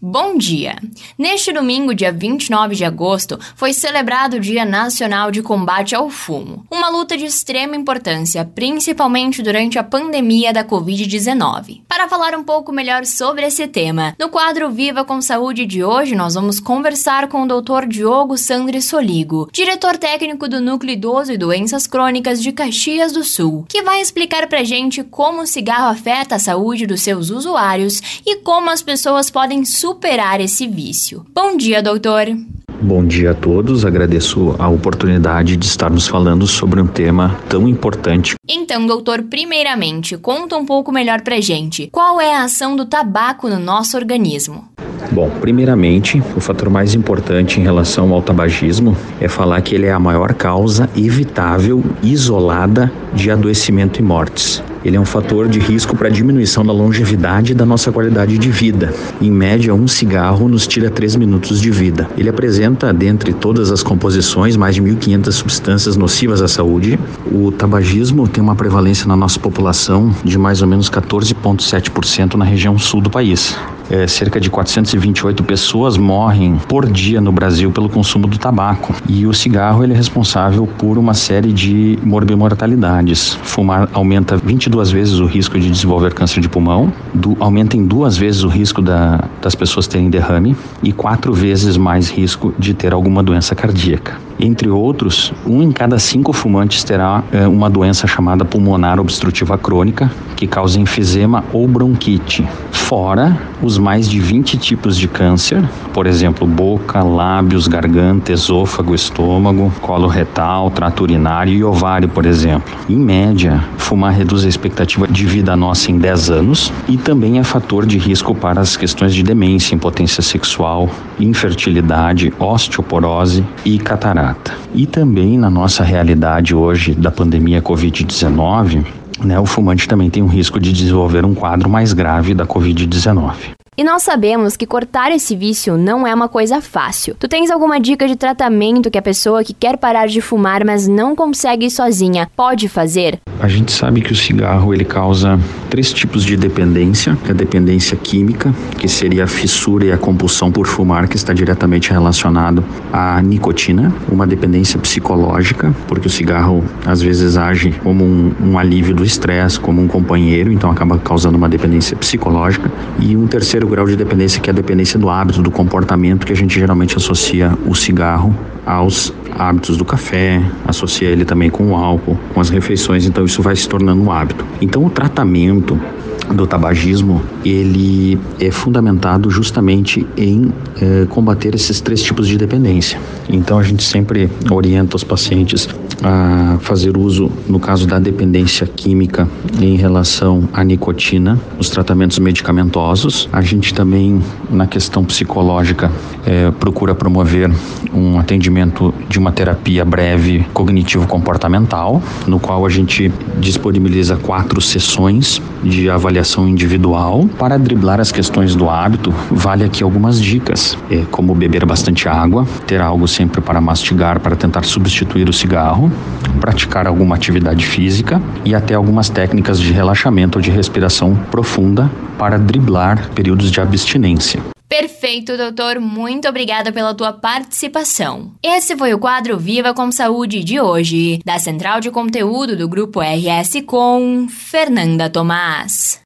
Bom dia! Neste domingo, dia 29 de agosto, foi celebrado o Dia Nacional de Combate ao Fumo, uma luta de extrema importância, principalmente durante a pandemia da Covid-19. Para falar um pouco melhor sobre esse tema, no quadro Viva com Saúde de hoje, nós vamos conversar com o Dr. Diogo Sandri Soligo, diretor técnico do Núcleo Idoso e Doenças Crônicas de Caxias do Sul, que vai explicar pra gente como o cigarro afeta a saúde dos seus usuários e como as pessoas podem superar esse vício. Bom dia, doutor. Bom dia a todos, agradeço a oportunidade de estarmos falando sobre um tema tão importante. Então, doutor, primeiramente, conta um pouco melhor pra gente. Qual é a ação do tabaco no nosso organismo? Bom, primeiramente, o fator mais importante em relação ao tabagismo é falar que ele é a maior causa evitável, isolada de adoecimento e mortes. Ele é um fator de risco para diminuição da longevidade e da nossa qualidade de vida. Em média, um cigarro nos tira 3 minutos de vida. Ele apresenta, dentre todas as composições, mais de 1.500 substâncias nocivas à saúde. O tabagismo tem uma prevalência na nossa população de mais ou menos 14,7% na região sul do país. É, cerca de 428 pessoas morrem por dia no Brasil pelo consumo do tabaco. E o cigarro ele é responsável por uma série de morbimortalidades. Fumar aumenta 22 vezes o risco de desenvolver câncer de pulmão, do, aumenta em duas vezes o risco da, das pessoas terem derrame e quatro vezes mais risco de ter alguma doença cardíaca. Entre outros, um em cada cinco fumantes terá é, uma doença chamada pulmonar obstrutiva crônica, que causa enfisema ou bronquite. Fora os mais de 20 tipos de câncer, por exemplo, boca, lábios, garganta, esôfago, estômago, colo retal, trato urinário e ovário, por exemplo. Em média, fumar reduz a expectativa de vida nossa em 10 anos e também é fator de risco para as questões de demência, impotência sexual, infertilidade, osteoporose e catarata. E também na nossa realidade hoje da pandemia Covid-19, né, o fumante também tem um risco de desenvolver um quadro mais grave da Covid-19. E nós sabemos que cortar esse vício não é uma coisa fácil. Tu tens alguma dica de tratamento que a pessoa que quer parar de fumar, mas não consegue sozinha, pode fazer? A gente sabe que o cigarro ele causa três tipos de dependência: a dependência química, que seria a fissura e a compulsão por fumar, que está diretamente relacionado à nicotina, uma dependência psicológica, porque o cigarro às vezes age como um, um alívio do estresse, como um companheiro, então acaba causando uma dependência psicológica, e um terceiro grau de dependência que é a dependência do hábito, do comportamento, que a gente geralmente associa o cigarro aos hábitos do café, associa ele também com o álcool, com as refeições, então isso vai se tornando um hábito. Então o tratamento do tabagismo ele é fundamentado justamente em eh, combater esses três tipos de dependência. Então a gente sempre orienta os pacientes a fazer uso, no caso da dependência química, em relação à nicotina, os tratamentos medicamentosos. A gente também, na questão psicológica, eh, procura promover um atendimento de uma terapia breve cognitivo-comportamental, no qual a gente disponibiliza quatro sessões de avaliação individual. Para driblar as questões do hábito, vale aqui algumas dicas, é, como beber bastante água, ter algo sempre para mastigar para tentar substituir o cigarro, praticar alguma atividade física e até algumas técnicas de relaxamento ou de respiração profunda para driblar períodos de abstinência. Perfeito, doutor. Muito obrigada pela tua participação. Esse foi o quadro Viva com Saúde de hoje, da Central de Conteúdo do Grupo RS com Fernanda Tomás.